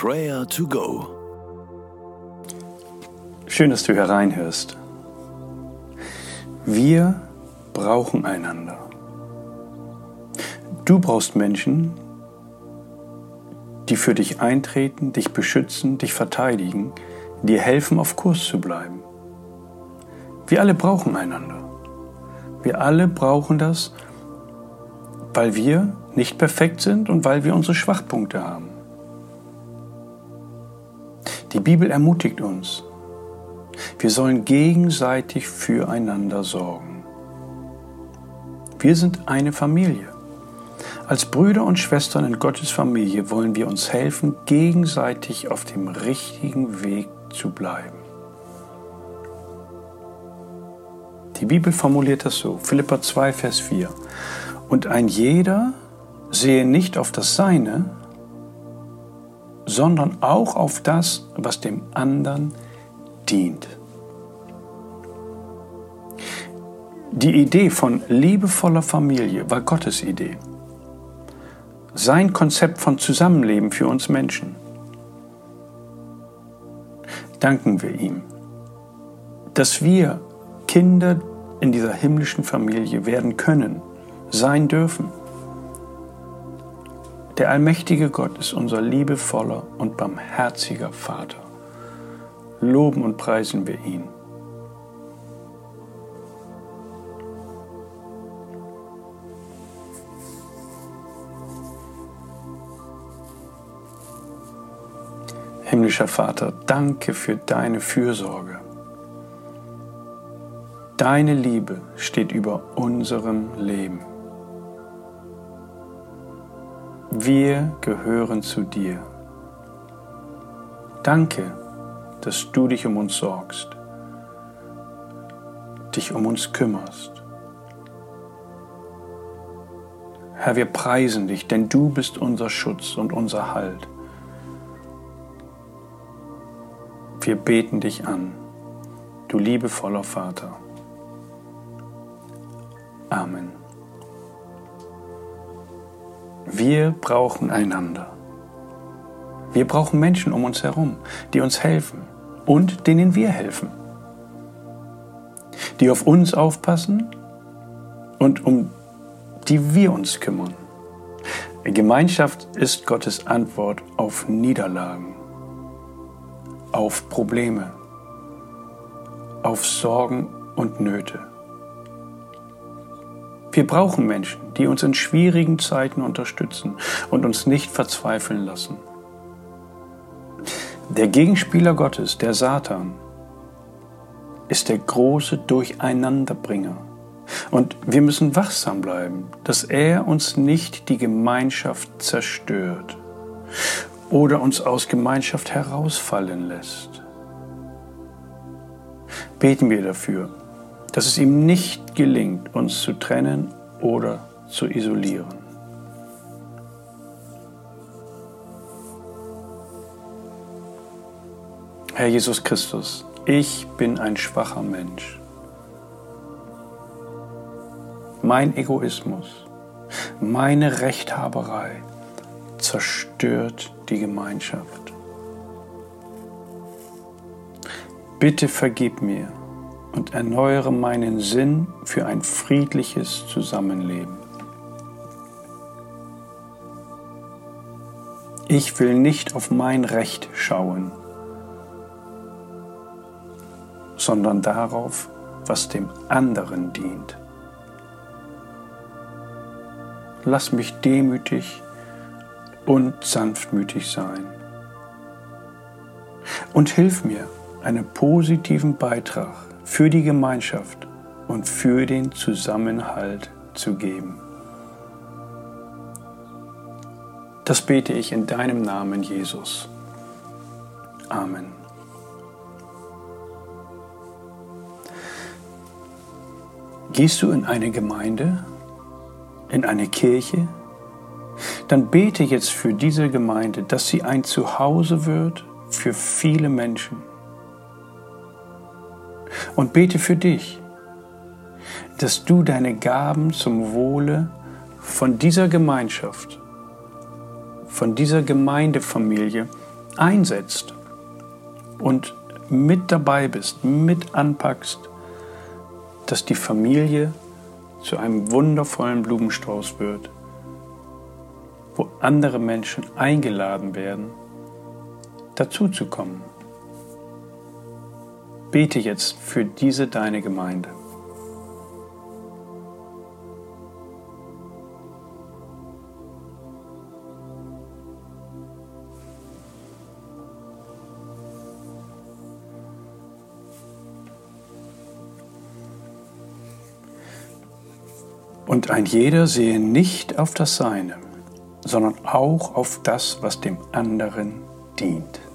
Prayer to Go. Schön, dass du hereinhörst. Wir brauchen einander. Du brauchst Menschen, die für dich eintreten, dich beschützen, dich verteidigen, dir helfen, auf Kurs zu bleiben. Wir alle brauchen einander. Wir alle brauchen das, weil wir nicht perfekt sind und weil wir unsere Schwachpunkte haben. Die Bibel ermutigt uns, wir sollen gegenseitig füreinander sorgen. Wir sind eine Familie. Als Brüder und Schwestern in Gottes Familie wollen wir uns helfen, gegenseitig auf dem richtigen Weg zu bleiben. Die Bibel formuliert das so, Philippa 2, Vers 4. Und ein jeder sehe nicht auf das Seine, sondern auch auf das, was dem anderen dient. Die Idee von liebevoller Familie war Gottes Idee sein Konzept von Zusammenleben für uns Menschen. Danken wir ihm, dass wir Kinder in dieser himmlischen Familie werden können, sein dürfen. Der allmächtige Gott ist unser liebevoller und barmherziger Vater. Loben und preisen wir ihn. Himmlischer Vater, danke für deine Fürsorge. Deine Liebe steht über unserem Leben. Wir gehören zu dir. Danke, dass du dich um uns sorgst, dich um uns kümmerst. Herr, wir preisen dich, denn du bist unser Schutz und unser Halt. Wir beten dich an, du liebevoller Vater. Amen. Wir brauchen einander. Wir brauchen Menschen um uns herum, die uns helfen und denen wir helfen. Die auf uns aufpassen und um die wir uns kümmern. Gemeinschaft ist Gottes Antwort auf Niederlagen auf Probleme, auf Sorgen und Nöte. Wir brauchen Menschen, die uns in schwierigen Zeiten unterstützen und uns nicht verzweifeln lassen. Der Gegenspieler Gottes, der Satan, ist der große Durcheinanderbringer. Und wir müssen wachsam bleiben, dass er uns nicht die Gemeinschaft zerstört oder uns aus Gemeinschaft herausfallen lässt. Beten wir dafür, dass es ihm nicht gelingt, uns zu trennen oder zu isolieren. Herr Jesus Christus, ich bin ein schwacher Mensch. Mein Egoismus, meine Rechthaberei, zerstört die Gemeinschaft. Bitte vergib mir und erneuere meinen Sinn für ein friedliches Zusammenleben. Ich will nicht auf mein Recht schauen, sondern darauf, was dem anderen dient. Lass mich demütig und sanftmütig sein. Und hilf mir, einen positiven Beitrag für die Gemeinschaft und für den Zusammenhalt zu geben. Das bete ich in deinem Namen, Jesus. Amen. Gehst du in eine Gemeinde, in eine Kirche, dann bete jetzt für diese Gemeinde, dass sie ein Zuhause wird für viele Menschen. Und bete für dich, dass du deine Gaben zum Wohle von dieser Gemeinschaft, von dieser Gemeindefamilie einsetzt und mit dabei bist, mit anpackst, dass die Familie zu einem wundervollen Blumenstrauß wird, wo andere Menschen eingeladen werden, dazuzukommen. Bete jetzt für diese deine Gemeinde. Und ein jeder sehe nicht auf das Seine, sondern auch auf das, was dem anderen dient.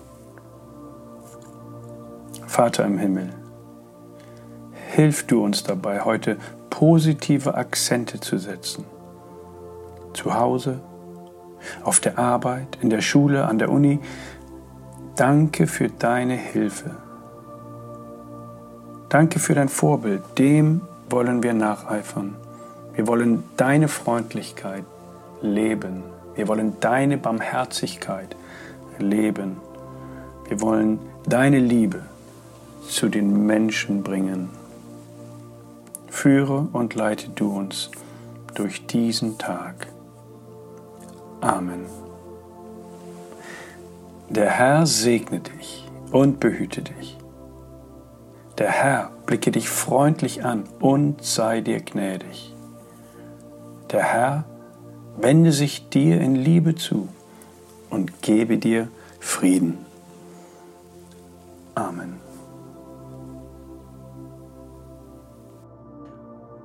Vater im Himmel, hilf du uns dabei, heute positive Akzente zu setzen. Zu Hause, auf der Arbeit, in der Schule, an der Uni. Danke für deine Hilfe. Danke für dein Vorbild. Dem wollen wir nacheifern. Wir wollen deine Freundlichkeit leben. Wir wollen deine Barmherzigkeit leben. Wir wollen deine Liebe zu den Menschen bringen. Führe und leite du uns durch diesen Tag. Amen. Der Herr segne dich und behüte dich. Der Herr blicke dich freundlich an und sei dir gnädig. Der Herr wende sich dir in Liebe zu und gebe dir Frieden. Amen.